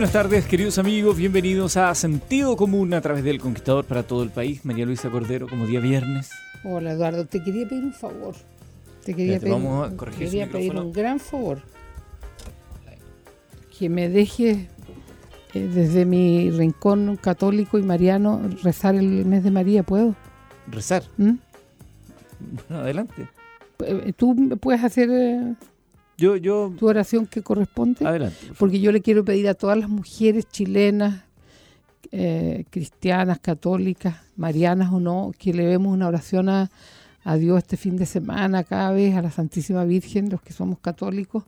buenas tardes, queridos amigos. Bienvenidos a Sentido Común a través del Conquistador para todo el país. María Luisa Cordero, como día viernes. Hola, Eduardo. Te quería pedir un favor. Te quería pedir, vamos a corregir quería pedir un gran favor. Que me dejes eh, desde mi rincón católico y mariano rezar el mes de María. ¿Puedo? Rezar. ¿Mm? Bueno, adelante. Eh, ¿Tú puedes hacer eh, Yo, yo, tu oración que corresponde? adelante. por porque yo le quiero pedir a todas las mujeres chilenas, eh, cristianas, católicas, marianas o no, que le demos una oración a, a Dios este fin de semana, cada vez, a la Santísima Virgen, los que somos católicos,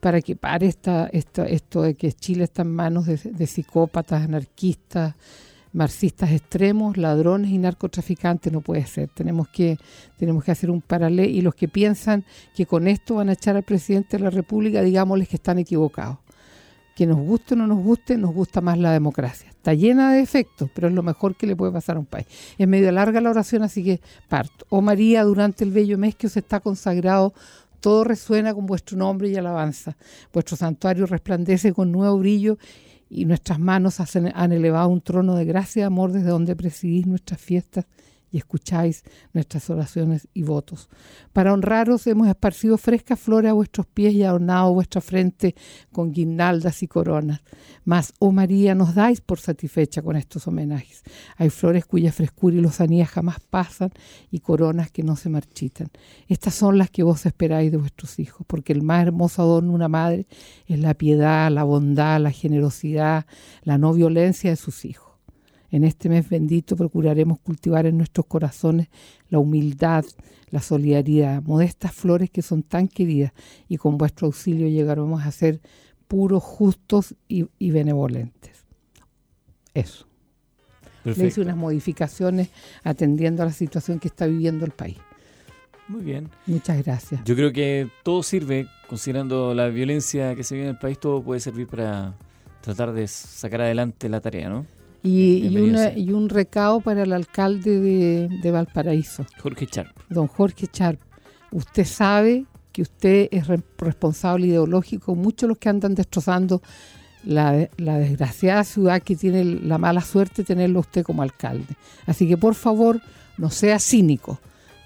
para que pare esta, esta- esto de que Chile está en manos de, de psicópatas, anarquistas, marxistas extremos, ladrones y narcotraficantes. No puede ser. Tenemos que, tenemos que hacer un paralelo y los que piensan que con esto van a echar al presidente de la República, digámosles que están equivocados. Que nos guste o no nos guste, nos gusta más la democracia. Está llena de defectos, pero es lo mejor que le puede pasar a un país. Es medio larga la oración, así que parto. Oh María, durante el bello mes que os está consagrado, todo resuena con vuestro nombre y alabanza. Vuestro santuario resplandece con nuevo brillo y nuestras manos han elevado un trono de gracia y amor desde donde presidís nuestras fiestas y escucháis nuestras oraciones y votos. Para honraros hemos esparcido frescas flores a vuestros pies y adornado vuestra frente con guirnaldas y coronas. Mas, oh María, nos dais por satisfecha con estos homenajes. Hay flores cuya frescura y lozanía jamás pasan y coronas que no se marchitan. Estas son las que vos esperáis de vuestros hijos, porque el más hermoso adorno de una madre es la piedad, la bondad, la generosidad, la no violencia de sus hijos. En este mes bendito procuraremos cultivar en nuestros corazones la humildad, la solidaridad, modestas flores que son tan queridas y con vuestro auxilio llegaremos a ser puros, justos y, y benevolentes. Eso. Le hice unas modificaciones atendiendo a la situación que está viviendo el país. Muy bien. Muchas gracias. Yo creo que todo sirve, considerando la violencia que se vive en el país, todo puede servir para tratar de sacar adelante la tarea, ¿no? Y, y, una- y un recado para el alcalde de, de Valparaíso, Jorge Charp. don Jorge Charp. Usted sabe que usted es re- responsable ideológico, muchos los que andan destrozando la, la desgraciada ciudad que tiene la mala suerte tenerlo usted como alcalde. Así que por favor, no sea cínico,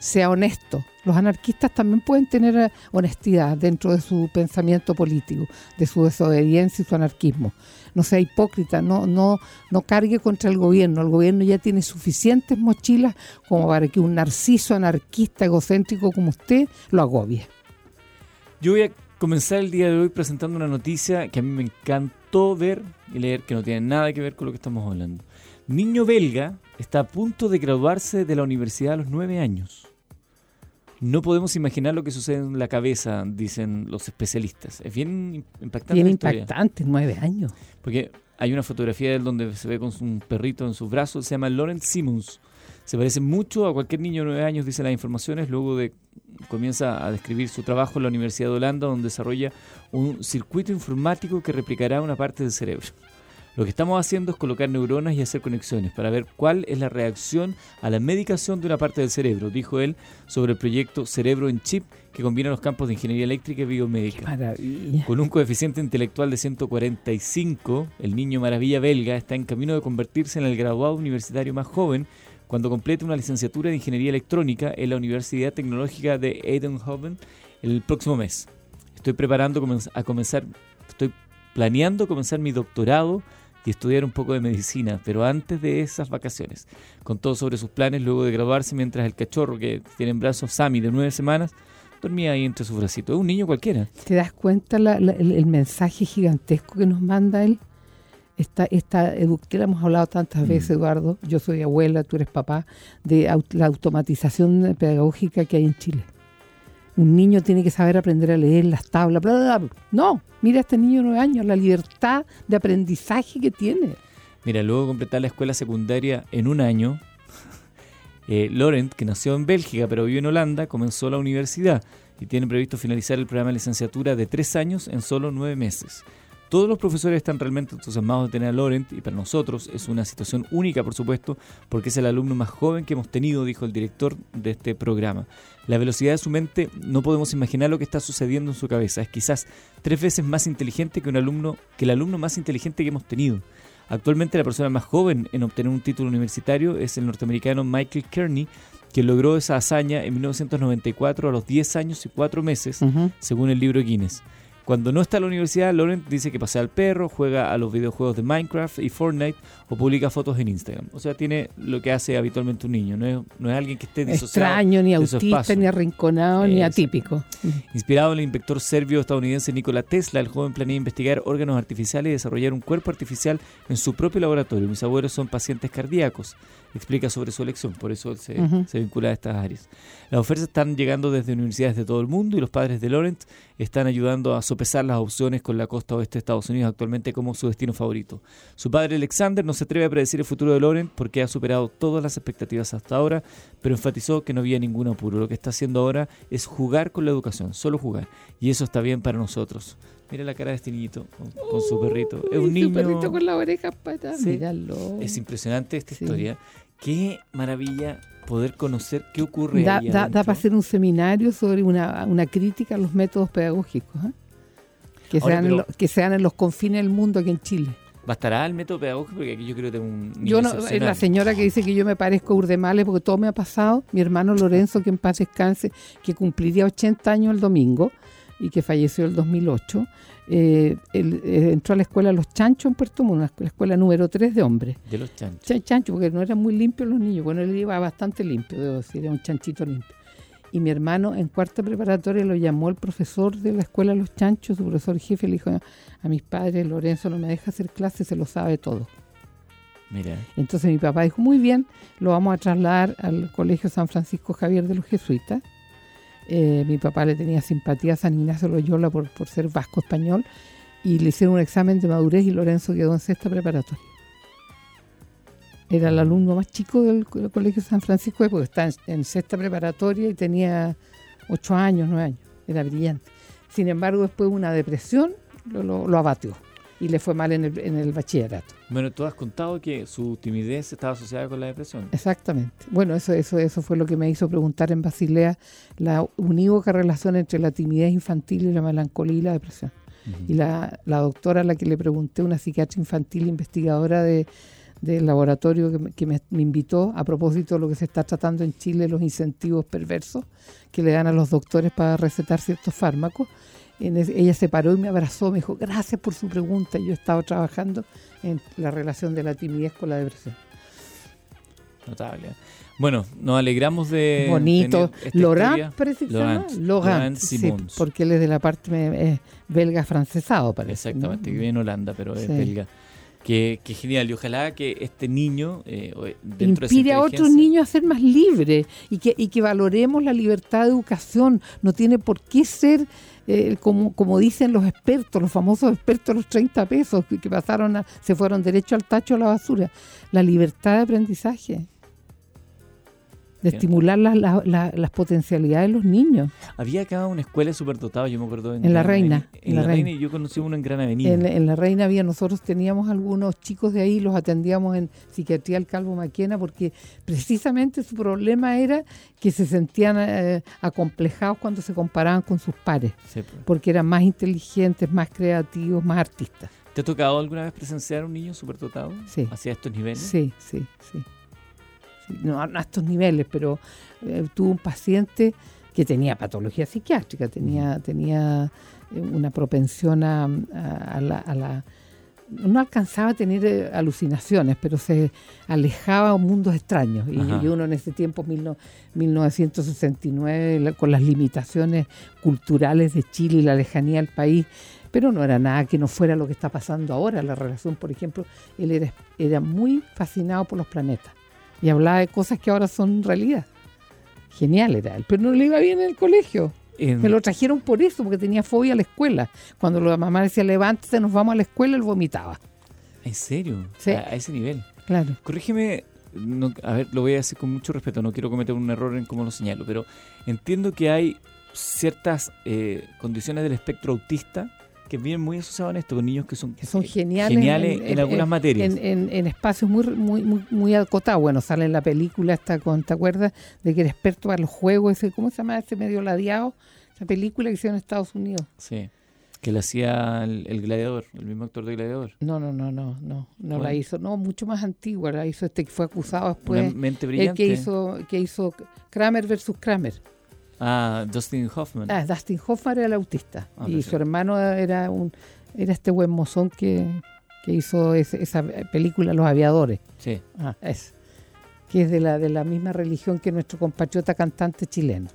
sea honesto. Los anarquistas también pueden tener eh, honestidad dentro de su pensamiento político, de su desobediencia y su anarquismo. No sea hipócrita, no, no, no cargue contra el gobierno. El gobierno ya tiene suficientes mochilas como para que un narciso anarquista egocéntrico como usted lo agobie. Yo voy a comenzar el día de hoy presentando una noticia que a mí me encantó ver y leer, que no tiene nada que ver con lo que estamos hablando. Niño belga está a punto de graduarse de la universidad a los nueve años. No podemos imaginar lo que sucede en la cabeza, dicen los especialistas. Es bien impactante. Bien impactante, nueve años. Porque hay una fotografía de él donde se ve con un perrito en sus brazos, se llama Lawrence Simmons. Se parece mucho a cualquier niño de 9 años, dice las informaciones, luego de comienza a describir su trabajo en la Universidad de Holanda, donde desarrolla un circuito informático que replicará una parte del cerebro. Lo que estamos haciendo es colocar neuronas y hacer conexiones para ver cuál es la reacción a la medicación de una parte del cerebro, dijo él sobre el proyecto Cerebro en Chip que combina los campos de ingeniería eléctrica y biomédica. Con un coeficiente intelectual de 145, el niño maravilla belga está en camino de convertirse en el graduado universitario más joven cuando complete una licenciatura de ingeniería electrónica en la Universidad Tecnológica de Eindhoven el próximo mes. Estoy preparando a comenzar, estoy planeando comenzar mi doctorado y estudiar un poco de medicina, pero antes de esas vacaciones. Contó sobre sus planes luego de graduarse mientras el cachorro que tiene en brazos Sammy de nueve semanas dormía ahí entre sus bracitos. Es un niño cualquiera. ¿Te das cuenta el, mensaje gigantesco que nos manda él? Esta, esta que hemos hablado tantas mm. veces, Eduardo, yo soy abuela, tú eres papá, de la automatización pedagógica que hay en Chile. Un niño tiene que saber aprender a leer las tablas, bla, bla, bla. No, mira a este niño de nueve años, la libertad de aprendizaje que tiene. Mira, luego de completar la escuela secundaria en un año, eh, Laurent, que nació en Bélgica pero vive en Holanda, comenzó la universidad y tiene previsto finalizar el programa de licenciatura de tres años en solo nueve meses. Todos los profesores están realmente entusiasmados de tener a Laurent y para nosotros es una situación única, por supuesto, porque es el alumno más joven que hemos tenido, dijo el director de este programa. La velocidad de su mente no podemos imaginar lo que está sucediendo en su cabeza. Es quizás tres veces más inteligente que un alumno, que el alumno más inteligente que hemos tenido. Actualmente la persona más joven en obtener un título universitario es el norteamericano Michael Kearney, quien logró esa hazaña en 1994 a los 10 años y 4 meses, según el libro Guinness. Cuando no está en la universidad, Laurent dice que pasea al perro, juega a los videojuegos de Minecraft y Fortnite o publica fotos en Instagram. O sea, tiene lo que hace habitualmente un niño. No es, no es alguien que esté disociado. Extraño, ni autista, ni arrinconado, ni atípico. Inspirado en el inspector serbio estadounidense Nikola Tesla, el joven planea investigar órganos artificiales y desarrollar un cuerpo artificial en su propio laboratorio. Mis abuelos son pacientes cardíacos explica sobre su elección, por eso se, se, vincula a estas áreas. Las ofertas están llegando desde universidades de todo el mundo y los padres de Laurent están ayudando a sopesar las opciones con la costa oeste de Estados Unidos actualmente como su destino favorito. Su padre Alexander no se atreve a predecir el futuro de Laurent porque ha superado todas las expectativas hasta ahora, pero enfatizó que no había ningún apuro. Lo que está haciendo ahora es jugar con la educación, solo jugar, y eso está bien para nosotros. Mira la cara de este niñito con, su perrito. Es un niño. perrito con la oreja Es impresionante esta historia. Qué maravilla poder conocer qué ocurre. Da, da, para hacer un seminario sobre una, crítica a los métodos pedagógicos. ¿eh? Que, sean en que sean en los confines del mundo aquí en Chile. ¿Bastará el método pedagógico? Porque aquí yo creo que tengo un. Yo no, la señora que dice que yo me parezco a Urdemales porque todo me ha pasado. Mi hermano Lorenzo, que en paz descanse, que cumpliría 80 años el domingo y que falleció el 2008 eh, él, eh, entró a la escuela Los Chanchos en Puerto Montt, la escuela número 3 de hombres. De los chanchos. chanchos, porque no eran muy limpios los niños. Bueno, él iba bastante limpio, debo decir, era un chanchito limpio. Y mi hermano en cuarta preparatoria lo llamó el profesor de la escuela Los Chanchos, su profesor jefe, le dijo a mis padres, Lorenzo no me deja hacer clases, se lo sabe todo. Mira. Entonces mi papá dijo, muy bien, lo vamos a trasladar al Colegio San Francisco Javier de los Jesuitas eh, mi papá le tenía simpatía a San Ignacio Loyola por, por ser vasco español y le hicieron un examen de madurez y Lorenzo quedó en sexta preparatoria. Era el alumno más chico del, Colegio San Francisco porque está en, sexta preparatoria y tenía ocho años, nueve años. Era brillante. Sin embargo, después de una depresión lo, lo abatió y le fue mal en el, en el bachillerato. Bueno, tú has contado que su timidez estaba asociada con la depresión. Exactamente. Bueno, eso, eso, eso fue lo que me hizo preguntar en Basilea la unívoca relación entre la timidez infantil y la melancolía y la depresión. Y la, la, doctora a la que le pregunté, una psiquiatra infantil investigadora de, del laboratorio que, me, que me, invitó a propósito de lo que se está tratando en Chile, los incentivos perversos que le dan a los doctores para recetar ciertos fármacos, ella se paró y me abrazó, me dijo, gracias por su pregunta. Yo estaba trabajando en la relación de la timidez con la depresión. Notable. Bueno, nos alegramos de. Bonito. Laurent, parece Laurent, porque él es de la parte belga francesado, parece. Exactamente, que vive en Holanda, pero es belga. Qué, genial, y ojalá que este niño eh, dentro inspire a otros niños a ser más libres y que, y que valoremos la libertad de educación. No tiene por qué ser eh, como, como dicen los expertos, los famosos expertos, los 30 pesos que, pasaron, a, se fueron derecho al tacho a la basura. La libertad de aprendizaje. De estimular las, las, las, las potencialidades de los niños. Había acá una escuela superdotada, yo me acuerdo. En La Gran Reina. En, en La, La Reina. Reina. y yo conocí uno en Gran Avenida. En, en La Reina había, nosotros teníamos algunos chicos de ahí, los atendíamos en psiquiatría al Calvo Maquena, porque precisamente su problema era que se sentían eh, acomplejados cuando se comparaban con sus pares, Sí, pues. porque eran más inteligentes, más creativos, más artistas. ¿Te ha tocado alguna vez presenciar a un niño superdotado? Sí. Hacia estos niveles. Sí, sí, sí. No a estos niveles, pero eh, tuve un paciente que tenía patología psiquiátrica, tenía, tenía eh, una propensión a, a- a la, a la- No alcanzaba a tener eh, alucinaciones, pero se alejaba a mundos extraños. Y, uno en ese tiempo, mil no- 1969, la- con las limitaciones culturales de Chile y la lejanía del país, pero no era nada que no fuera lo que está pasando ahora. La relación, por ejemplo, él era, era muy fascinado por los planetas y hablaba de cosas que ahora son realidad. Genial era él, pero no le iba bien en el colegio. En- Me lo trajeron por eso, porque tenía fobia a la escuela. Cuando la mamá decía, levántate, nos vamos a la escuela, él vomitaba. ¿En serio? Sí. A, a ese nivel. Claro. Corrígeme, no- a ver, lo voy a hacer con mucho respeto, no quiero cometer un error en cómo lo señalo, pero entiendo que hay ciertas eh, condiciones del espectro autista que vienen muy asociadas a esto, con niños que son, Que son eh, geniales, geniales en, algunas materias. En, en- en espacios muy, muy, muy, muy acotados. Bueno, sale en la película esta con, ¿te acuerdas? De que era experto para los juegos, ese, ¿cómo se llama? Ese medio ladeado. Esa película que hicieron en Estados Unidos. Sí, que le hacía el, el gladiador, el mismo actor de gladiador. No, no, no, no, no, no la hizo. No, mucho más antigua. La hizo este que fue acusado después. Una mente El brillante. que hizo, que hizo Kramer versus Kramer. Ah, Dustin Hoffman. Ah, Dustin Hoffman era el autista. Ah, y perfecto. su hermano era un era este buen mozón que, que hizo ese- esa película Los Aviadores. Sí, Ah, es. Que es de la, de la misma religión que nuestro compatriota cantante chileno.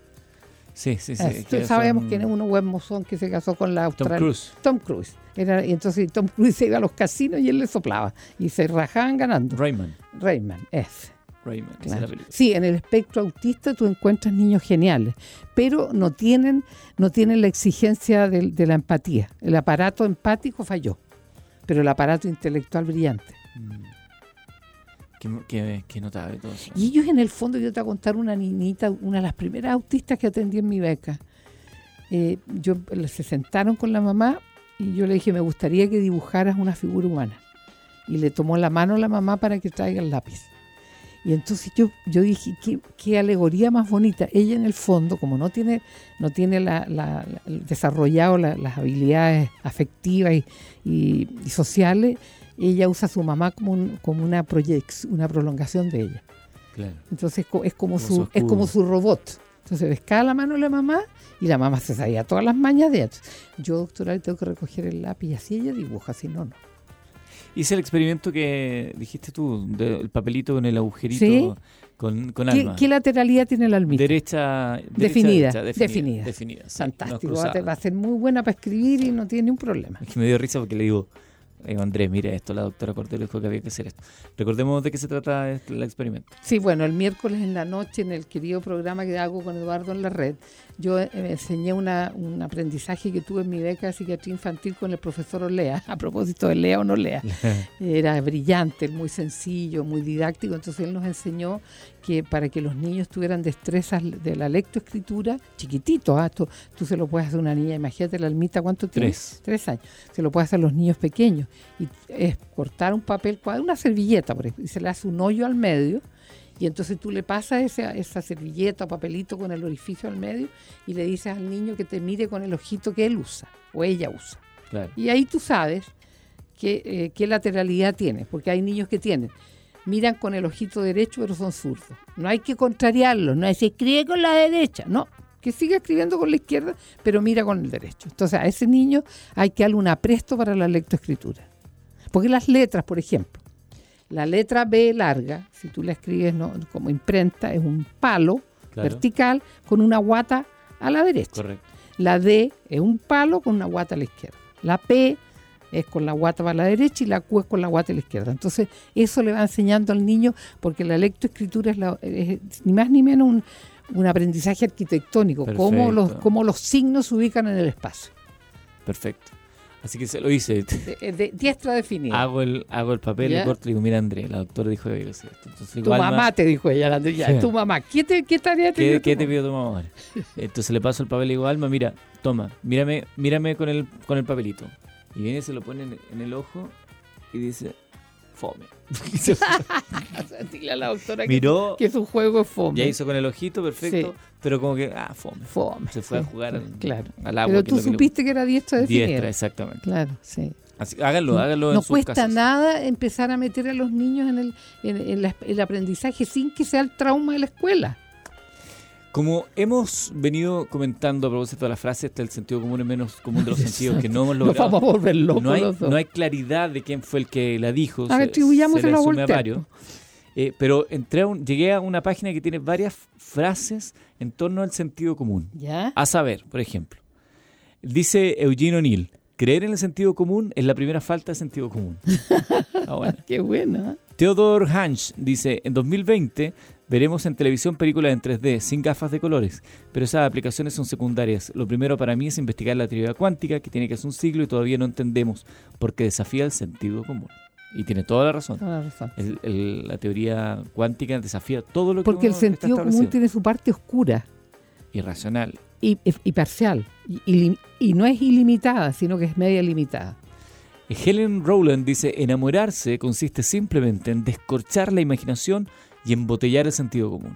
sí, sí. sí Es, que sabemos son quién es uno buen mozón que se casó con la Tom australiana. Cruise. Tom Cruise. Era, y entonces Tom Cruise se iba a los casinos y él le soplaba. Y se rajaban ganando. Rayman. Rayman, es. Claro. película. Sí, en el espectro autista tú encuentras niños geniales, pero no tienen, no tienen la exigencia de, la empatía. El aparato empático falló, pero el aparato intelectual brillante. Mm. Qué, qué- qué notable todo eso. Y ellos en el fondo, yo te voy a contar una niñita, una de las primeras autistas que atendí en mi beca. Eh, yo, se sentaron con la mamá y yo le dije, me gustaría que dibujaras una figura humana. Y le tomó la mano a la mamá para que traiga el lápiz. Y entonces yo, yo dije, ¿qué, qué alegoría más bonita. Ella en el fondo, como no tiene, no tiene la, la- la- desarrollado la- las habilidades afectivas y, y- y sociales, ella usa a su mamá como, un- como una, proyec- una prolongación de ella. Claro. Entonces es como, Como su su, es como su robot. Entonces pescaba la mano de la mamá y la mamá se sabía todas las mañas de ella. Yo, doctora, le tengo que recoger el lápiz y así ella dibuja, si no, no. Hice el experimento que dijiste tú, del papelito con el agujerito Sí. con, con ¿Qué, alma. qué lateralidad tiene la almita? Derecha, derecha, Definida, derecha, definida. definida, Fantástico, no va, a, va a ser muy buena para escribir y no tiene ningún problema. Es que me dio risa porque le digo, eh, Andrés, mira esto, la doctora Cordero dijo que había que hacer esto. Recordemos de qué se trata este- el experimento. Sí, bueno, el miércoles en la noche, en el querido programa que hago con Eduardo en la red, yo eh, enseñé una, un aprendizaje que tuve en mi beca de psiquiatría infantil con el profesor Olea, a propósito de Lea o no Lea. Era brillante, muy sencillo, muy didáctico, entonces él nos enseñó que para que los niños tuvieran destrezas de la lectoescritura, chiquititos, ¿ah? Esto tú se lo puedes hacer a una niña, imagínate la almita, ¿cuánto tiene? Tres. Tres años. Se lo puede hacer a los niños pequeños. Y es cortar un papel cuadrado, una servilleta, por ejemplo, y se le hace un hoyo al medio, y entonces tú le pasas esa, esa servilleta o papelito con el orificio al medio y le dices al niño que te mire con el ojito que él usa o ella usa. Claro. Y ahí tú sabes qué, eh, qué lateralidad tiene, porque hay niños que tienen, miran con el ojito derecho pero son zurdos. No hay que contrariarlos, no hay que escribe con la derecha, no, que siga escribiendo con la izquierda, pero mira con el derecho. Entonces a ese niño hay que darle un apresto para la lectoescritura. Porque las letras, por ejemplo, la letra B larga, si tú la escribes ¿no? como imprenta, es un palo Claro. vertical con una guata a la derecha. Correcto. La D es un palo con una guata a la izquierda. La P es con la guata para la derecha y la Q es con la guata a la izquierda. Entonces, eso le va enseñando al niño, porque la lectoescritura es, la- es ni más ni menos un, un aprendizaje arquitectónico, cómo los, cómo los signos se ubican en el espacio. Perfecto. Así que se lo hice. De, de diestra definida. Hago el, hago el papel, ¿Ya? le corto y digo, mira Andrés, la doctora dijo que esto. Entonces, tu mamá te dijo ella, Andrés, ya, Sí. tu mamá. ¿Qué, te, qué tarea te ¿Qué, dio qué tu te pidió tu mamá ahora? Entonces le paso el papel y digo, Alma, mira, toma, mírame, mírame con el, con el papelito. Y viene y se lo pone en, en el ojo y dice, fome. La doctora que, Miró, que su juego es fome. ya hizo con el ojito, perfecto, Sí. pero como que, ah, fome. Fome. Se fue a jugar al- claro. al agua. Pero que tú que le supiste que era diestra definida. Diestra, exactamente. Claro, sí. Así- háganlo, háganlo en no sus cuesta casas. nada empezar a meter a los niños en el, en, en la- el aprendizaje sin que sea el trauma de la escuela. Como hemos venido comentando a propósito de la frase, este el sentido común es menos común de los sentidos, que no hemos Nos logrado. vamos a volver locos no, hay, no claridad de quién fue el que la dijo. A ver, se- se le a asume varios. Eh, pero entré a un- llegué a una página que tiene varias frases en torno al sentido común. ¿Ya? A saber, por ejemplo, dice Eugene O'Neill, creer en el sentido común es la primera falta de sentido común. Ah, bueno. Qué buena. Theodore Hansch dice, en 2020 veremos en televisión películas en 3D sin gafas de colores, pero esas aplicaciones son secundarias. Lo primero para mí es investigar la teoría cuántica, que tiene casi un siglo y todavía no entendemos, porque desafía el sentido común. Y tiene toda la razón. Toda la razón. El- el- la teoría cuántica desafía todo lo que Porque el sentido común tiene su parte oscura irracional. y, y parcial. Y, y- y no es ilimitada, sino que es media limitada. Helen Rowland dice, enamorarse consiste simplemente en descorchar la imaginación y embotellar el sentido común.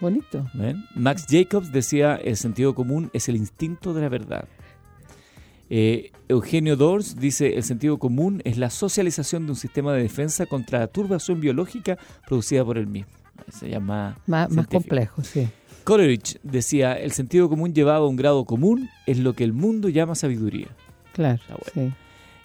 Bonito. ¿Ven? Max Jacobs decía, el sentido común es el instinto de la verdad. Eh, Eugenio Dors dice, el sentido común es la socialización de un sistema de defensa contra la turbación biológica producida por el mismo. Se llama... Más, complejo, sí. Coleridge decía, el sentido común llevado a un grado común es lo que el mundo llama sabiduría. Claro. Sí.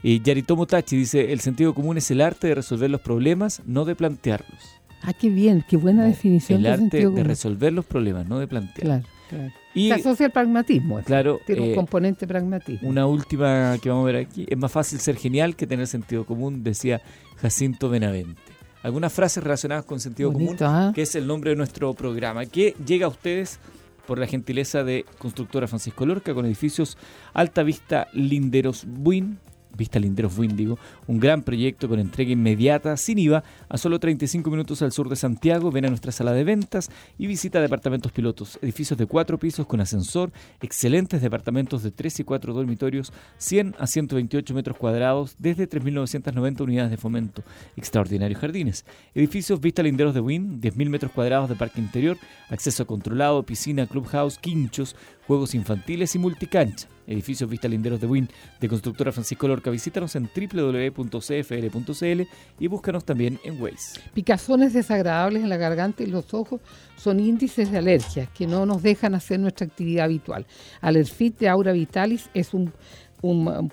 Y Yaritomo Tachi dice, el sentido común es el arte de resolver los problemas, no de plantearlos. Ah, qué bien, qué buena No, definición el de arte de resolver los problemas, no de plantearlos. Claro, claro. Y Se asocia al pragmatismo. claro, Tiene un eh, componente pragmatismo. una última que vamos a ver aquí, es más fácil ser genial que tener sentido común, decía Jacinto Benavente. Algunas frases relacionadas con sentido Bonito, común, ¿ah? que es el nombre de nuestro programa, que llega a ustedes por la gentileza de Constructora Francisco Lorca con edificios Alta Vista Linderos Buin. Vista Linderos Buin, digo, un gran proyecto con entrega inmediata, sin IVA, a solo 35 minutos al sur de Santiago. Ven a nuestra sala de ventas y visita departamentos pilotos, edificios de cuatro pisos con ascensor, excelentes departamentos de 3 y 4 dormitorios, 100 a 128 metros cuadrados, desde 3.990 unidades de fomento, extraordinarios jardines. Edificios Vista Linderos de Win, 10.000 metros cuadrados de parque interior, acceso controlado, piscina, clubhouse, quinchos, juegos infantiles y multicancha. Edificios Vista Linderos de Win de Constructora Francisco Lorca. Visítanos en www.cfl.cl y búscanos también en Waze. Picazones desagradables en la garganta y los ojos son índices de alergia que no nos dejan hacer nuestra actividad habitual. Alerfit de Aura Vitalis es un,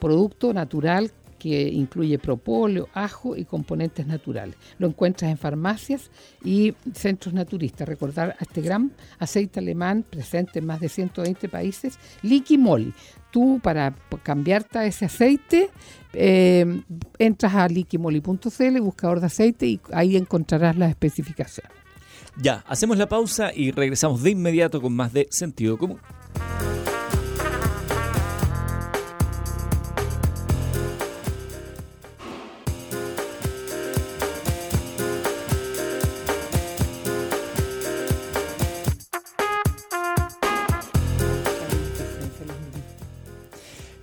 producto natural que incluye propóleo, ajo y componentes naturales. Lo encuentras en farmacias y centros naturistas. Recordar a este gran aceite alemán presente en más de 120 países, Liqui Moly. Tú para cambiarte ese aceite eh, entras a liquimoli.cl, buscador de aceite y ahí encontrarás las especificaciones. Ya, hacemos la pausa y regresamos de inmediato con más de sentido común.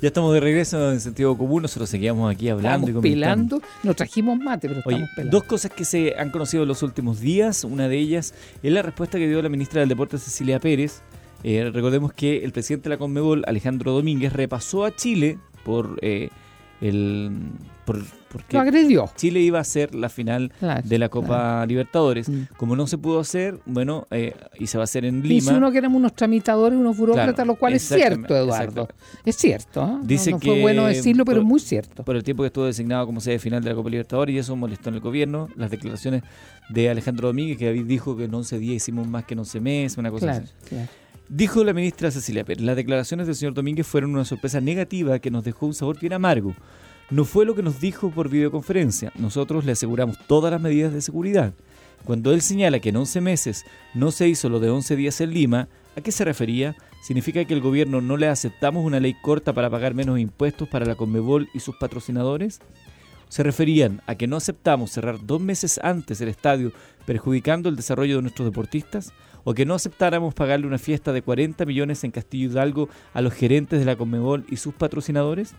Ya estamos de regreso en sentido común, nosotros seguíamos aquí hablando y Estamos comentando. pelando, nos trajimos mate, pero Oye, estamos pelando. dos cosas que se han conocido en los últimos días. Una de ellas es la respuesta que dio la ministra del Deporte, Cecilia Pérez. Eh, recordemos que el presidente de la Conmebol, Alejandro Domínguez, repasó a Chile por eh, el por, porque Lo agredió. Chile iba a ser la final Claro, de la Copa Libertadores. Mm. Como no se pudo hacer, bueno, eh, y se va a hacer en Dice Lima. uno que éramos unos tramitadores, unos burócratas, Claro, lo cual es cierto, Eduardo. Es cierto. No- Dice no, fue que bueno decirlo, pero por- es muy cierto. por el tiempo que estuvo designado como sede final de la Copa Libertadores y eso molestó en el gobierno. Las declaraciones de Alejandro Domínguez, que dijo que en 11 días hicimos más que en 11 meses, una cosa Claro, así. Dijo la ministra Cecilia Pérez, las declaraciones del señor Domínguez fueron una sorpresa negativa que nos dejó un sabor bien amargo. No fue lo que nos dijo por videoconferencia. Nosotros le aseguramos todas las medidas de seguridad. Cuando él señala que en 11 meses no se hizo lo de 11 días en Lima, ¿a qué se refería? ¿Significa que el gobierno no le aceptamos una ley corta para pagar menos impuestos para la Conmebol y sus patrocinadores? ¿Se referían a que no aceptamos cerrar dos meses antes el estadio perjudicando el desarrollo de nuestros deportistas? ¿O que no aceptáramos pagarle una fiesta de 40 millones en Castillo Hidalgo a los gerentes de la Conmebol y sus patrocinadores?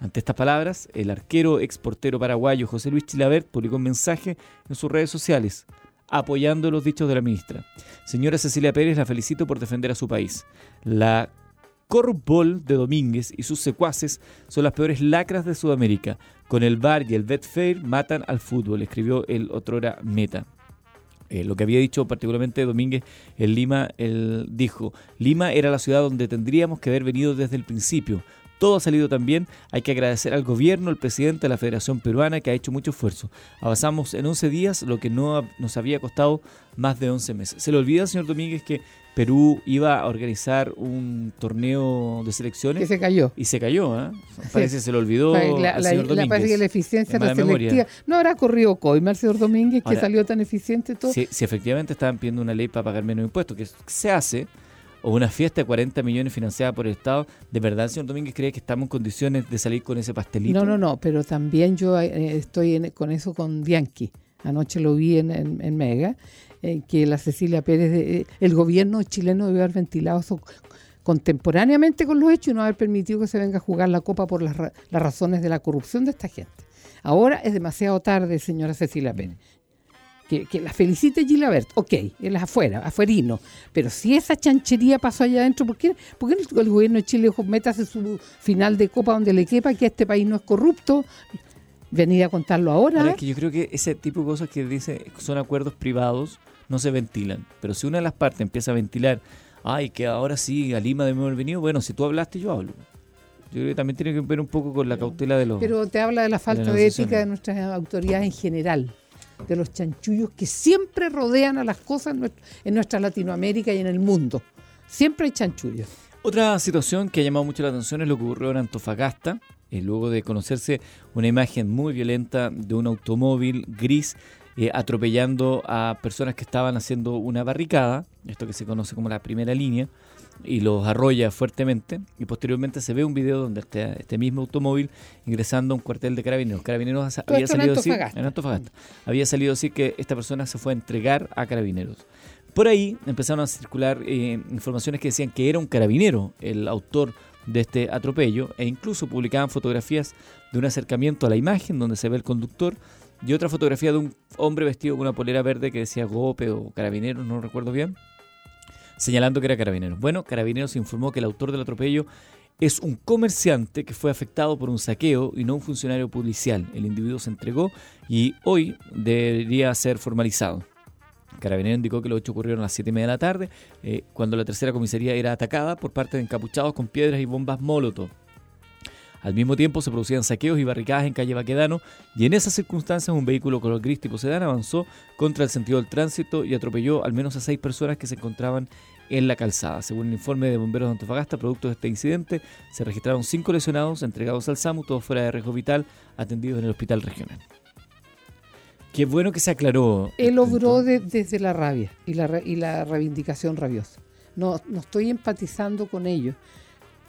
Ante estas palabras, el arquero exportero paraguayo José Luis Chilabert publicó un mensaje en sus redes sociales apoyando los dichos de la ministra. Señora Cecilia Pérez, la felicito por defender a su país. La Corrupbol de Domínguez y sus secuaces son las peores lacras de Sudamérica. Con el VAR y el Betfair matan al fútbol, escribió el otrora Meta. Eh, lo que había dicho particularmente Domínguez en Lima, él dijo, Lima era la ciudad donde tendríamos que haber venido desde el principio. Todo ha salido tan bien, hay que agradecer al gobierno, al presidente de la Federación Peruana que ha hecho mucho esfuerzo. Avanzamos en 11 días, lo que no nos había costado más de 11 meses. Se le olvida, señor Domínguez, que Perú iba a organizar un torneo de selecciones. Que se cayó. Y se cayó, ¿eh? Parece que se le olvidó. La, al señor la, parece que la eficiencia era selectiva. No habrá corrido Coima, el señor Domínguez, que salió tan eficiente todo. Si, si efectivamente estaban pidiendo una ley para pagar menos impuestos, que se hace, o una fiesta de 40 millones financiada por el Estado, ¿de verdad señor Domínguez cree que estamos en condiciones de salir con ese pastelito? No, no, no, pero también yo eh, estoy con eso con Bianchi. Anoche lo vi en, Mega, eh, que la Cecilia Pérez, eh, el gobierno chileno debe haber ventilado eso contemporáneamente con los hechos y no haber permitido que se venga a jugar la copa por las, las razones de la corrupción de esta gente. Ahora es demasiado tarde, señora Cecilia Pérez que, la felicite Gilabert, ok, él es afuera, afuerino, pero si esa chanchería pasó allá adentro, ¿por qué, por qué el gobierno de Chile métase su final de copa donde le quepa, que este país no es corrupto? Venir a contarlo ahora. es que yo creo que ese tipo de cosas que dice son acuerdos privados no se ventilan, pero si una de las partes empieza a ventilar, ay, que ahora sí, a Lima debemos haber venido, bueno, si tú hablaste, yo hablo. Yo creo que también tiene que ver un poco con la cautela de los... Pero te habla de la falta de ética de nuestras autoridades en general de los chanchullos que siempre rodean a las cosas en nuestra Latinoamérica y en el mundo. Siempre hay chanchullos. Otra situación que ha llamado mucho la atención es lo que ocurrió en Antofagasta, eh, luego de conocerse una imagen muy violenta de un automóvil gris eh, atropellando a personas que estaban haciendo una barricada, esto que se conoce como la primera línea, y los arrolla fuertemente y posteriormente se ve un video donde este, este mismo automóvil ingresando a un cuartel de carabineros. Carabineros había salido así en Antofagasta. Había salido así que esta persona se fue a entregar a carabineros. Por ahí empezaron a circular eh, informaciones que decían que era un carabinero el autor de este atropello e incluso publicaban fotografías de un acercamiento a la imagen donde se ve el conductor y otra fotografía de un hombre vestido con una polera verde que decía Gope o Carabineros, no recuerdo bien señalando que era Carabineros. Bueno, Carabineros informó que el autor del atropello es un comerciante que fue afectado por un saqueo y no un funcionario policial. El individuo se entregó y hoy debería ser formalizado. Carabineros indicó que los hechos ocurrieron a las 7 y media de la tarde, eh, cuando la tercera comisaría era atacada por parte de encapuchados con piedras y bombas molotov. Al mismo tiempo se producían saqueos y barricadas en calle Baquedano y en esas circunstancias un vehículo color gris tipo sedán avanzó contra el sentido del tránsito y atropelló al menos a seis personas que se encontraban en la calzada. Según el informe de bomberos de Antofagasta, producto de este incidente, se registraron cinco lesionados entregados al SAMU, todos fuera de riesgo vital, atendidos en el hospital regional. Qué bueno que se aclaró. Él obró desde la rabia y la, y la reivindicación rabiosa. No, no estoy empatizando con ellos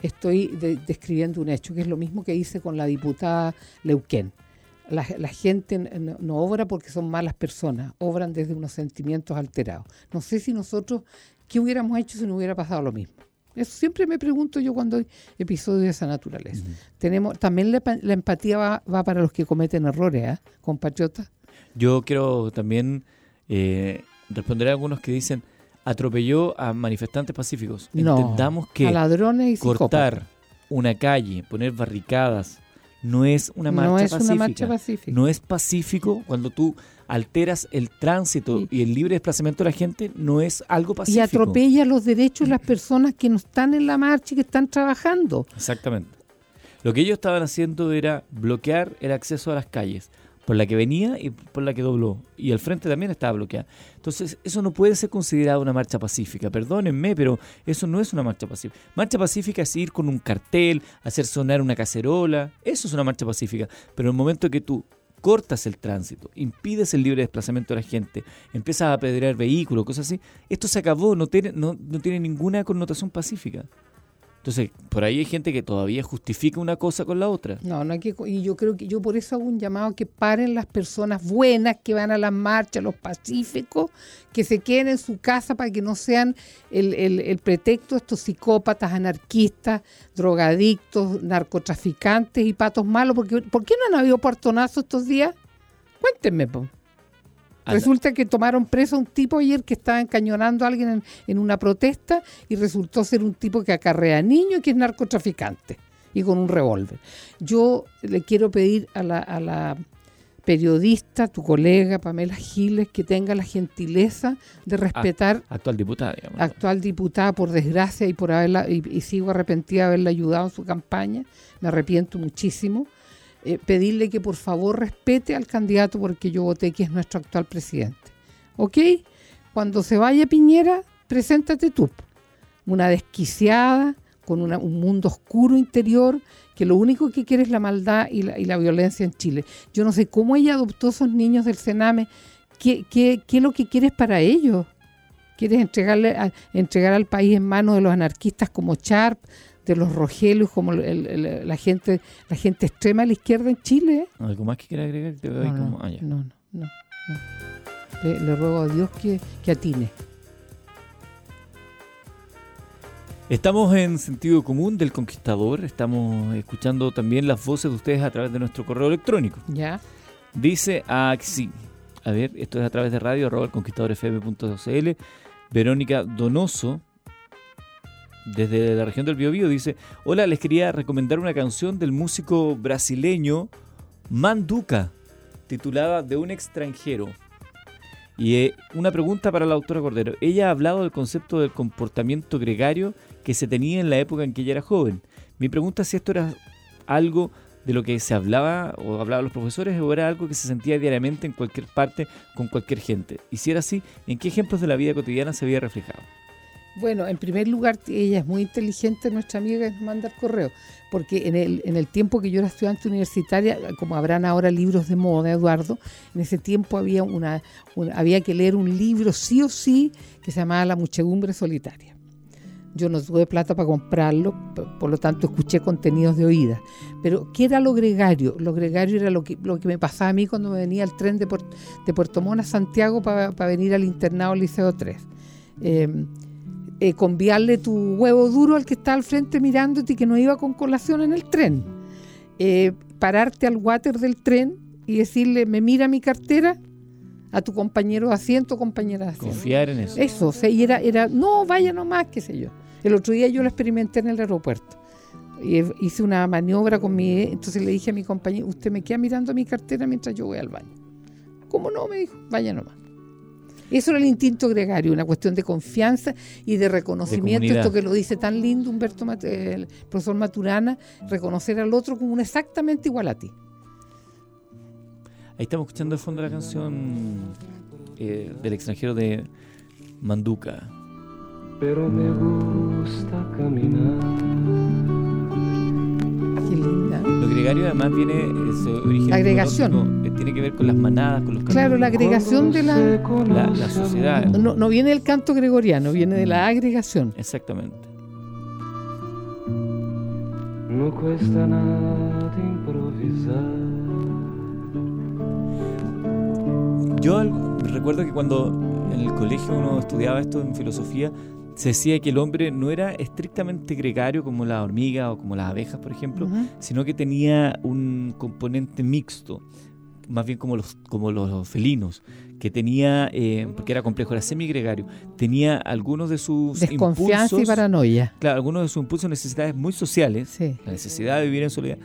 estoy describiendo un hecho, que es lo mismo que hice con la diputada Leuquén. La, gente no, obra porque son malas personas, obran desde unos sentimientos alterados. No sé si nosotros, ¿qué hubiéramos hecho si no hubiera pasado lo mismo? Eso siempre me pregunto yo cuando hay episodios de esa naturaleza. Tenemos También la, empatía va, para los que cometen errores, ¿eh? compatriotas. Yo quiero también eh, responder a algunos que dicen, atropelló a manifestantes pacíficos. Entendamos que ladrones cortar una calle, poner barricadas, no es una marcha, no es Una marcha pacífica. No es pacífico cuando tú alteras el tránsito y el libre desplazamiento de la gente, no es algo pacífico. Y atropella los derechos de las personas que no están en la marcha y que están trabajando. Exactamente. Lo que ellos estaban haciendo era bloquear el acceso a las calles por la que venía y por la que dobló. Y el frente también estaba bloqueado. Entonces, eso no puede ser considerado una marcha pacífica. Perdónenme, pero eso no es una marcha pacífica. Marcha pacífica es ir con un cartel, hacer sonar una cacerola. Eso es una marcha pacífica. Pero en el momento que tú cortas el tránsito, impides el libre desplazamiento de la gente, empiezas a apedrear vehículos, cosas así, esto se acabó, no tiene, no, no tiene ninguna connotación pacífica. Entonces, por ahí hay gente que todavía justifica una cosa con la otra. No, no hay que, y yo creo que yo por eso hago un llamado a que paren las personas buenas que van a las marchas, los pacíficos, que se queden en su casa para que no sean el, el, pretexto de estos psicópatas, anarquistas, drogadictos, narcotraficantes y patos malos. Porque, ¿Por qué no han habido portonazos estos días? Cuéntenme, Resulta que tomaron preso a un tipo ayer que estaba encañonando a alguien en, una protesta y resultó ser un tipo que acarrea niños y que es narcotraficante y con un revólver. Yo le quiero pedir a la, periodista, tu colega Pamela Giles, que tenga la gentileza de ah, respetar. actual diputada, digamos. Actual diputada, por desgracia, y por haberla, y sigo arrepentida de haberla ayudado en su campaña. Me arrepiento muchísimo eh, pedirle que por favor respete al candidato porque yo voté que es nuestro actual presidente. ¿Ok? Cuando se vaya Piñera, preséntate tú. Una desquiciada, con un mundo oscuro interior, que lo único que quiere es la maldad y la, violencia en Chile. Yo no sé cómo ella adoptó a esos niños del Sename. ¿Qué, qué, es lo que quieres para ellos? ¿Quieres entregarle entregar al país en manos de los anarquistas como Sharp, de los Rogelios como la gente la gente extrema a la izquierda en Chile. ¿Algo más que quiera agregar? Ah, no, no, no, Le, ruego a Dios que, que atine. Estamos en sentido común del conquistador, estamos escuchando también las voces de ustedes a través de nuestro correo electrónico. Ya. Dice Axi, a ver, esto es a través de radio, arroba el conquistadorfm.cl, Verónica Donoso desde la región del Biobío dice, hola, les quería recomendar una canción del músico brasileño Manduca, titulada De un extranjero. Y eh, una pregunta para la autora Cordero. Ella ha hablado del concepto del comportamiento gregario que se tenía en la época en que ella era joven. Mi pregunta es si esto era algo de lo que se hablaba o hablaban los profesores o era algo que se sentía diariamente en cualquier parte con cualquier gente. Y si era así, ¿en qué ejemplos de la vida cotidiana se había reflejado? Bueno, en primer lugar, ella es muy inteligente, nuestra amiga, nos manda el correo, porque en el, en el tiempo que yo era estudiante universitaria, como habrán ahora libros de moda, Eduardo, en ese tiempo había, una, había que leer un libro sí o sí que se llamaba La muchedumbre solitaria. Yo no tuve plata para comprarlo, por lo tanto escuché contenidos de oída. Pero, ¿qué era lo gregario? Lo gregario era lo que, lo que me pasaba a mí cuando me venía el tren de, de Puerto Montt a Santiago para, venir al internado Liceo 3 eh, conviarle tu huevo duro al que está al frente mirándote y que no iba con colación en el tren. Eh, pararte al water del tren y decirle, me mira mi cartera a tu compañero de asiento, compañera de asiento. Confiar en eso. Eso, o sea, y era, era, no, vaya nomás, qué sé yo. El otro día yo lo experimenté en el aeropuerto. Y hice una maniobra con mi... Entonces le dije a mi compañero, usted me queda mirando a mi cartera mientras yo voy al baño. ¿Cómo no? Me dijo, vaya nomás. Eso era el instinto gregario, una cuestión de confianza y de reconocimiento, esto que lo dice tan lindo Humberto, el profesor Maturana, reconocer al otro como un exactamente igual a ti. Ahí estamos escuchando de fondo la canción eh, del extranjero de Manduca. Pero me gusta caminar lo gregario además viene su origen agregación. Eh, tiene que ver con las manadas, con los Claro, la agregación de la, la, sociedad. No, no viene del canto gregoriano, viene de la agregación. Exactamente. No cuesta nada improvisar. Yo recuerdo que cuando en el colegio uno estudiaba esto en filosofía, se decía que el hombre no era estrictamente gregario como la hormiga o como las abejas, por ejemplo, sino que tenía un componente mixto, más bien como los, como los felinos, que tenía, eh, porque era complejo, era semigregario, tenía algunos de sus Desconfianza y paranoia. Claro, algunos de sus impulsos, necesidades muy sociales, la necesidad de vivir en soledad,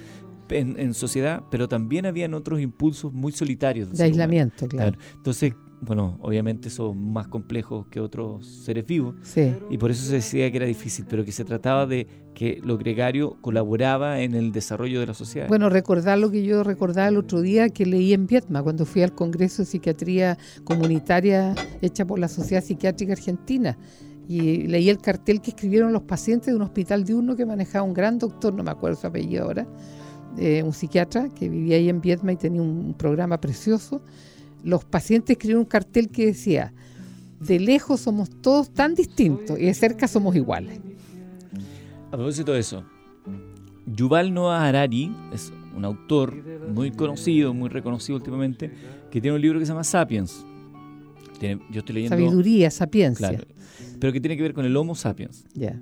en, sociedad, pero también habían otros impulsos muy solitarios. De, aislamiento, claro. Entonces, bueno, obviamente son más complejos que otros seres vivos. Sí. Y por eso se decía que era difícil, pero que se trataba de que lo gregario colaboraba en el desarrollo de la sociedad. Bueno, recordar lo que yo recordaba el otro día que leí en Vietma, cuando fui al Congreso de Psiquiatría Comunitaria hecha por la Sociedad Psiquiátrica Argentina. Y leí el cartel que escribieron los pacientes de un hospital diurno que manejaba un gran doctor, no me acuerdo su apellido ahora, eh, un psiquiatra que vivía ahí en Vietnam y tenía un programa precioso, los pacientes escribieron un cartel que decía, de lejos somos todos tan distintos y de cerca somos iguales. A propósito de eso, Yuval Noah Harari es un autor muy conocido, muy reconocido últimamente, que tiene un libro que se llama Sapiens. Tiene- yo estoy leyendo... Sabiduría, sapiencia. Claro, pero que tiene que ver con el Homo sapiens. Ya, Eh,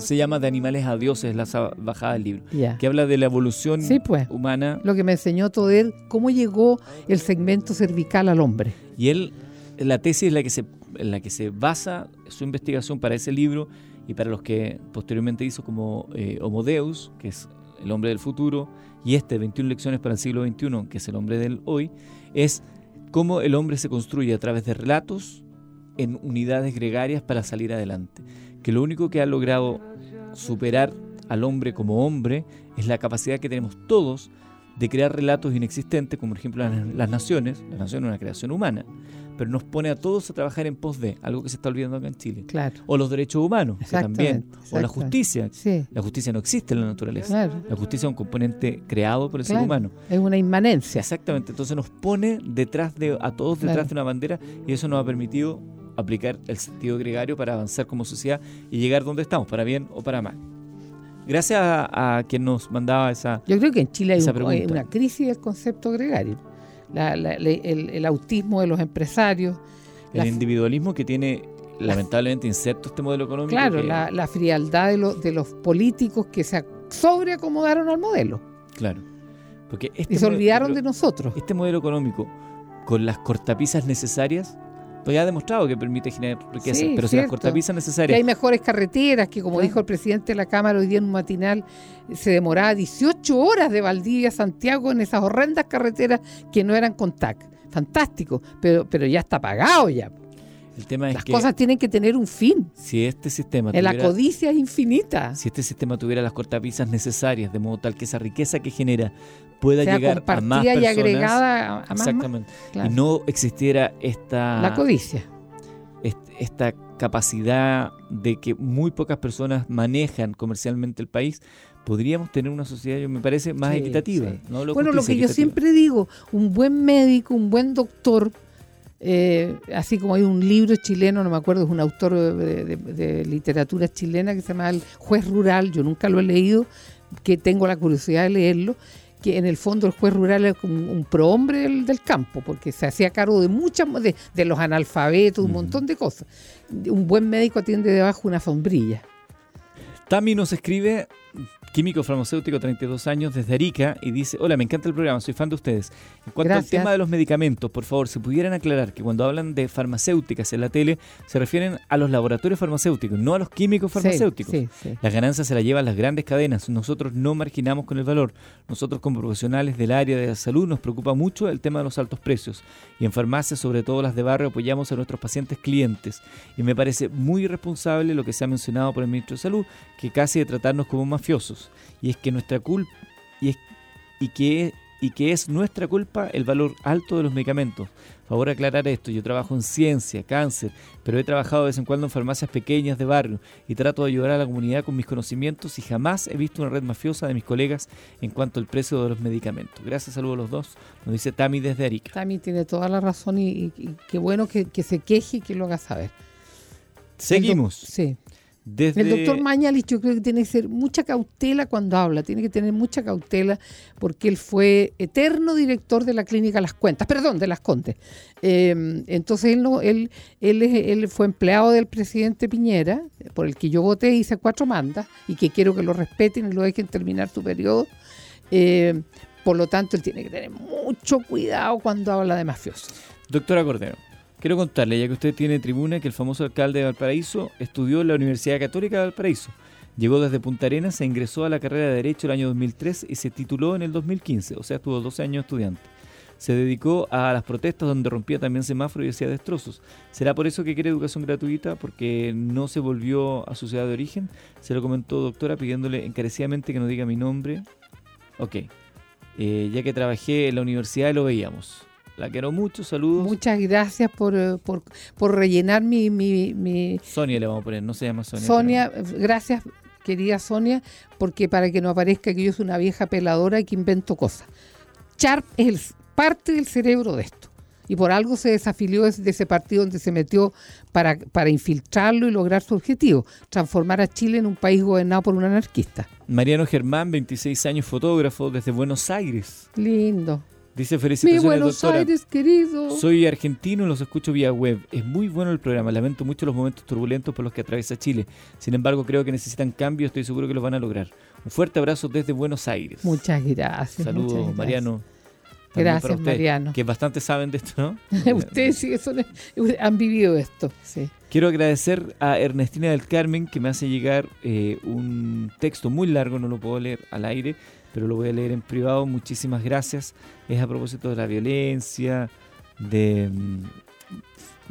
Se llama De animales a dioses, la bajada del libro. ya. Que habla de la evolución Sí, pues. humana. Lo que me enseñó todo él, cómo llegó el segmento cervical al hombre. Y él, la tesis en la que se, en la que se basa su investigación para ese libro y para los que posteriormente hizo como eh, Homo Deus, que es el hombre del futuro, y este, 21 lecciones para el siglo XXI, que es el hombre del hoy, es cómo el hombre se construye a través de relatos en unidades gregarias para salir adelante. Que lo único que ha logrado superar al hombre como hombre es la capacidad que tenemos todos de crear relatos inexistentes, como por ejemplo las, naciones. La nación es una creación humana, pero nos pone a todos a trabajar en pos de algo que se está olvidando acá en Chile. Claro. O los derechos humanos, que también. O la justicia. Sí, La justicia no existe en la naturaleza. claro. La justicia es un componente creado por el Claro. ser humano. Es una inmanencia. Exactamente. Entonces nos pone detrás de a todos detrás de una bandera y eso nos ha permitido aplicar el sentido gregario para avanzar como sociedad y llegar donde estamos, para bien o para mal. Gracias a, a quien nos mandaba esa. Yo creo que en Chile hay un- una crisis del concepto gregario. La- la- le- el, el autismo de los empresarios, El individualismo que tiene lamentablemente inserto este modelo económico. claro, que- la, frialdad de, los de los políticos que se sobreacomodaron al modelo Claro. Porque este y se modelo- olvidaron de nosotros. Este modelo económico, con las cortapisas necesarias, pues ya ha demostrado que permite generar riqueza. Sí, pero si las cortapisas Que necesarias hay mejores carreteras, que como Claro. dijo el presidente de la Cámara hoy día en un matinal, se demoraba 18 horas de Valdivia a Santiago en esas horrendas carreteras que no eran con TAC. Fantástico, pero, pero ya está pagado ya. el tema es Las que cosas tienen que tener un fin. si este sistema La tuviera, codicia es infinita. si este sistema tuviera las cortapisas necesarias, de modo tal que esa riqueza que genera pueda sea llegar a más compartida y personas, agregada a, a más. exactamente, claro. y no existiera esta La codicia. est- esta capacidad de que muy pocas personas manejan comercialmente el país, podríamos tener una sociedad, yo me parece, más Sí, equitativa. sí. ¿no? Bueno, lo que yo siempre digo, un buen médico, un buen doctor, eh, así como hay un libro chileno, no me acuerdo, es un autor de, de- de literatura chilena que se llama El juez rural, yo nunca lo he leído, que tengo la curiosidad de leerlo, que en el fondo el juez rural es como un, un prohombre del, del campo, porque se hacía cargo de muchas, de, de los analfabetos, un montón de cosas. Un buen médico atiende debajo una sombrilla. Tami nos escribe, químico farmacéutico, 32 años, desde Arica, y dice, hola, me encanta el programa, soy fan de ustedes. En cuanto Gracias. al tema de los medicamentos, por favor, si pudieran aclarar que cuando hablan de farmacéuticas en la tele, se refieren a los laboratorios farmacéuticos, no a los químicos farmacéuticos. Sí, sí, sí. Las ganancias se las llevan las grandes cadenas. Nosotros no marginamos con el valor. Nosotros como profesionales del área de la salud nos preocupa mucho el tema de los altos precios. Y en farmacias, sobre todo las de barrio, apoyamos a nuestros pacientes clientes. Y me parece muy irresponsable lo que se ha mencionado por el ministro de Salud, que casi de tratarnos como mafiosos. Y es que nuestra culpa y, es, y que y que es nuestra culpa el valor alto de los medicamentos. Favor aclarar esto, yo trabajo en ciencia, cáncer, pero he trabajado de vez en cuando en farmacias pequeñas de barrio y trato de ayudar a la comunidad con mis conocimientos y jamás he visto una red mafiosa de mis colegas en cuanto al precio de los medicamentos. Gracias, saludos a los dos. Nos dice Tami desde Arica. Tami tiene toda la razón y, y- y qué bueno que, que se queje y que lo haga saber. Seguimos. Sí. Desde... El doctor Mañalich yo creo que tiene que ser mucha cautela cuando habla, tiene que tener mucha cautela porque él fue eterno director de la clínica Las Cuentas, perdón, de Las Contes. Eh, entonces él, no, él, él, es- él fue empleado del presidente Piñera, por el que yo voté, hice cuatro mandas y que quiero que lo respeten y lo dejen terminar su periodo. Eh, por lo tanto, él tiene que tener mucho cuidado cuando habla de mafiosos. Doctora Cordero, quiero contarle, ya que usted tiene tribuna, que el famoso alcalde de Valparaíso estudió en la Universidad Católica de Valparaíso. Llegó desde Punta Arenas, se ingresó a la carrera de Derecho el año 2003 y se tituló en el 2015, o sea, estuvo 12 años estudiante. Se dedicó a las protestas donde rompía también semáforos y hacía destrozos. ¿Será por eso que quiere educación gratuita? ¿Porque no se volvió a su ciudad de origen? Se lo comentó doctora pidiéndole encarecidamente que no diga mi nombre. Ok. Eh, ya que trabajé en la universidad lo veíamos. La quiero mucho, saludos. Muchas gracias por, eh, por, por rellenar mi, mi, mi, Sonia le vamos a poner, no se llama Sonia. Sonia, gracias. querida Sonia, porque para que no aparezca que yo soy una vieja peladora y que invento cosas. Sharp es el- parte del cerebro de esto. Y por algo se desafilió de de ese partido donde se metió para, para infiltrarlo y lograr su objetivo, transformar a Chile en un país gobernado por un anarquista. Mariano Germán, 26 años, fotógrafo desde Buenos Aires. Lindo. Dice Mi felicitaciones, Buenos doctora. Aires, querido. Soy argentino y los escucho vía web. Es muy bueno el programa. Lamento mucho los momentos turbulentos por los que atraviesa Chile. Sin embargo, creo que necesitan cambios. Estoy seguro que los van a lograr. Un fuerte abrazo desde Buenos Aires. Muchas gracias. muchas Saludos, gracias. Mariano. Gracias, usted, Mariano. Que bastante saben de esto, ¿no? Ustedes sí que son, han vivido esto. Sí. Quiero agradecer a Ernestina del Carmen que me hace llegar eh, un texto muy largo, no lo puedo leer al aire, pero lo voy a leer en privado. Muchísimas gracias. Es a propósito de la violencia, de... mm,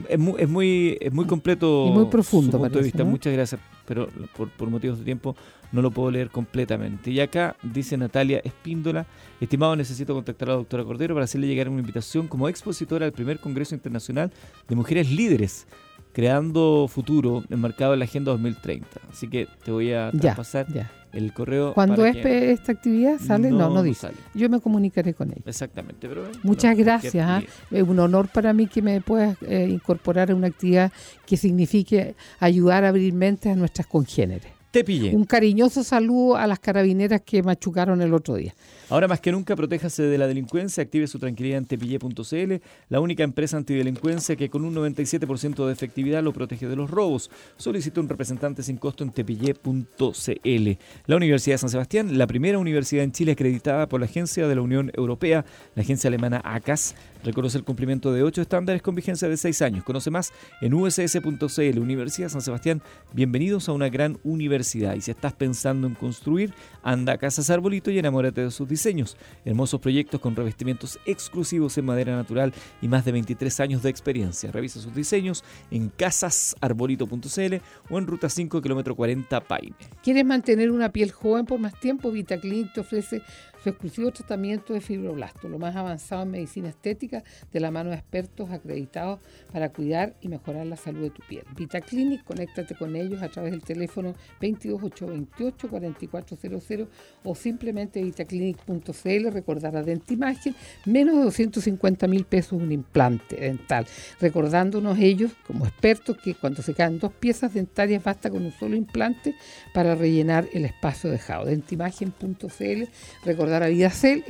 Es muy, es muy, es muy completo Y muy profundo, su punto de vista. ¿no? Muchas gracias, pero por, por motivos de tiempo no lo puedo leer completamente. Y acá dice Natalia Espíndola, estimado, necesito contactar a la doctora Cordero para hacerle llegar una invitación como expositora al primer Congreso Internacional de Mujeres Líderes, creando futuro enmarcado en la Agenda 2030. Así que te voy a Ya, traspasar ya. El correo. ¿Cuándo para es que- esta actividad? ¿Sale? No, no, dice. sale. Yo me comunicaré con ella. Exactamente. Pero, Muchas gracias. ¿ah? Es un honor para mí que me puedas eh, incorporar a una actividad que signifique ayudar a abrir mentes a nuestras congéneres. Te pillé. Un cariñoso saludo a las carabineras que machucaron el otro día. Ahora más que nunca, protéjase de la delincuencia, active su tranquilidad en tepille.cl, la única empresa antidelincuencia que con un 97% de efectividad lo protege de los robos. Solicite un representante sin costo en tepille.cl. La Universidad de San Sebastián, la primera universidad en Chile acreditada por la Agencia de la Unión Europea, la agencia alemana ACAS, reconoce el cumplimiento de ocho estándares con vigencia de seis años. Conoce más en uss.cl. Universidad San Sebastián, bienvenidos a una gran universidad. Y si estás pensando en construir, anda a Casas Arbolito y enamórate de sus diseños. Hermosos proyectos con revestimientos exclusivos en madera natural y más de 23 años de experiencia. Revisa sus diseños en casasarbolito.cl o en ruta 5, kilómetro 40 Paine. ¿Quieres mantener una piel joven por más tiempo? VitaClinic te ofrece su exclusivo tratamiento de fibroblasto, lo más avanzado en medicina estética de la mano de expertos acreditados para cuidar y mejorar la salud de tu piel. VitaClinic, conéctate con ellos a través del teléfono 22828-4400 o simplemente vitaclinic.cl, recordar a Dentimagen, menos de 250 mil pesos un implante dental, recordándonos ellos como expertos que cuando se caen dos piezas dentarias basta con un solo implante para rellenar el espacio dejado. Dentimagen.cl, recordar a Vidacel,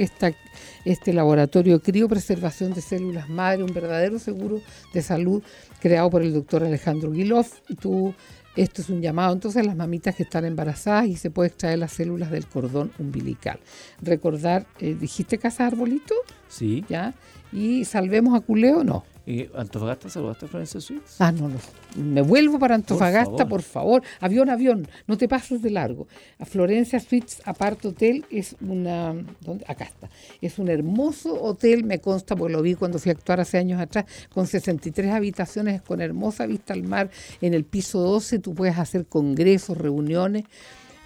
este laboratorio criopreservación de células madre, un verdadero seguro de salud creado por el doctor Alejandro Guilov. Y tú, esto es un llamado entonces a las mamitas que están embarazadas y se puede extraer las células del cordón umbilical. Recordar, eh, dijiste Casa Arbolito, Sí. ¿ya? Y salvemos a Culeo, no. Eh, Antofagasta, saludaste a Florencia Suiz. Ah, no, no. Me vuelvo para Antofagasta, favor. por favor. Avión, avión. No te pases de largo. A Florencia Suites Apart Hotel es una... ¿dónde? Acá está. Es un hermoso hotel, me consta, porque lo vi cuando fui a actuar hace años atrás, con 63 habitaciones, con hermosa vista al mar. En el piso 12 tú puedes hacer congresos, reuniones.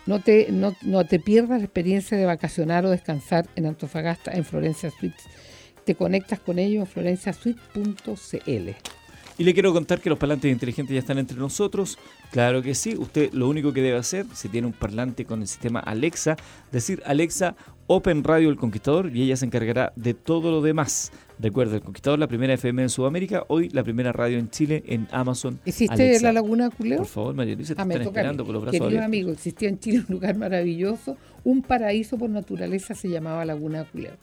No te, no, no te pierdas la experiencia de vacacionar o descansar en Antofagasta, en Florencia Suites. Te conectas con ellos en florenciasuite.cl. Y le quiero contar que los parlantes inteligentes ya están entre nosotros. Claro que sí. Usted lo único que debe hacer, si tiene un parlante con el sistema Alexa, decir Alexa Open Radio El Conquistador y ella se encargará de todo lo demás. Recuerda, El Conquistador, la primera FM en Sudamérica, hoy la primera radio en Chile en Amazon. ¿Existe Alexa. la Laguna de Culeo? Por favor, María Luisa, te Ah, están a esperando con los brazos abiertos. existía en Chile un lugar maravilloso, un paraíso por naturaleza, se llamaba Laguna de Culeo.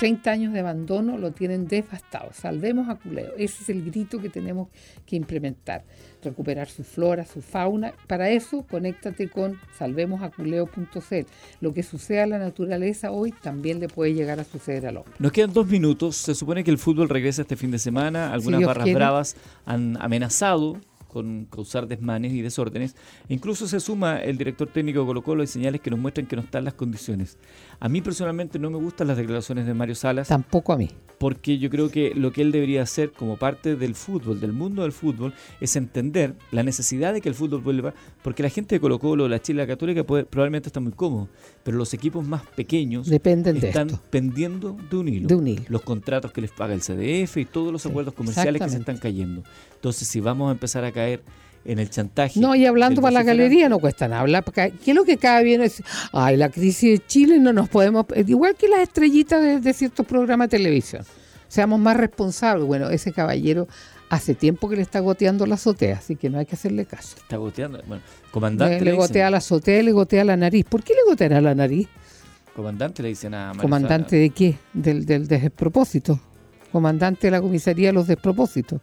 30 años de abandono lo tienen devastado. Salvemos a Culeo. Ese es el grito que tenemos que implementar. Recuperar su flora, su fauna. Para eso, conéctate con salvemosaculeo.cl. Lo que sucede a la naturaleza hoy también le puede llegar a suceder al hombre. Nos quedan dos minutos. Se supone que el fútbol regresa este fin de semana. Algunas barras quiere. bravas han amenazado con causar desmanes y desórdenes. E incluso se suma el director técnico de Colo Colo y señales que nos muestran que no están las condiciones. A mí personalmente no me gustan las declaraciones de Mario Salas Tampoco a mí. porque yo creo que lo que él debería hacer como parte del fútbol, del mundo del fútbol, es entender la necesidad de que el fútbol vuelva, porque la gente de Colo Colo, la Chile, la Católica puede- probablemente está muy cómodo, pero los equipos más pequeños Dependen de están pendiendo de un hilo De un hilo. los contratos que les paga el CDF y todos los Sí, acuerdos comerciales que se están cayendo. Entonces, si vamos a empezar a caer en el chantaje. No, y hablando para la galería no cuesta nada hablar. ¿Qué es lo que cae bien? Es, ay, la crisis de Chile no nos podemos... eh, Igual que las estrellitas de, de ciertos programas de televisión. Seamos más responsables. Bueno, ese caballero hace tiempo que le está goteando la azotea, así que no hay que hacerle caso. Está goteando. Bueno, comandante Le, le, le dicen, gotea la azotea y le gotea la nariz. ¿Por qué le goteará la nariz? comandante le dicen a María ¿Comandante de qué? Del, del despropósito. Comandante de la comisaría de los despropósitos.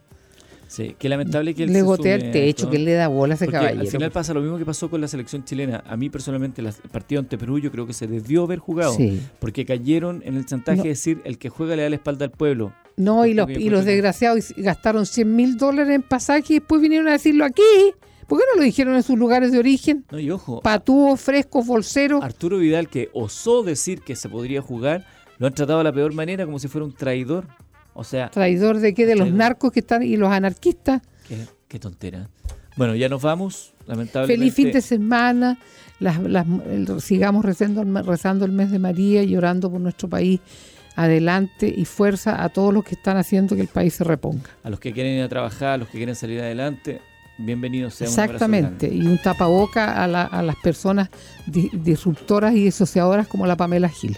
Sí, qué lamentable que él Le sume el techo, que él le da bola a ese caballero. al final pasa lo mismo que pasó con la selección chilena. A mí personalmente el partido ante Perú yo creo que se debió haber jugado. Sí. Porque cayeron en el chantaje No. de decir el que juega le da la espalda al pueblo. No, y los, y los desgraciados gastaron 100 mil dólares en pasaje y después vinieron a decirlo aquí. ¿Por qué no lo dijeron en sus lugares de origen? No, y ojo, Patúos, frescos, bolseros. Arturo Vidal que osó decir que se podría jugar, lo han tratado de la peor manera como si fuera un traidor. O sea, ¿Traidor de qué? De los narcos que están y los anarquistas. qué, qué tontera. Bueno, ya nos vamos, lamentablemente. Feliz fin de semana. Las, las- el- sigamos rezando, rezando el mes de María y orando por nuestro país. Adelante y fuerza a todos los que están haciendo que el país se reponga. A los que quieren ir a trabajar, a los que quieren salir adelante, bienvenidos sean. Exactamente. Y un tapaboca a, la- a las personas di- disruptoras y disociadoras como la Pamela Gil.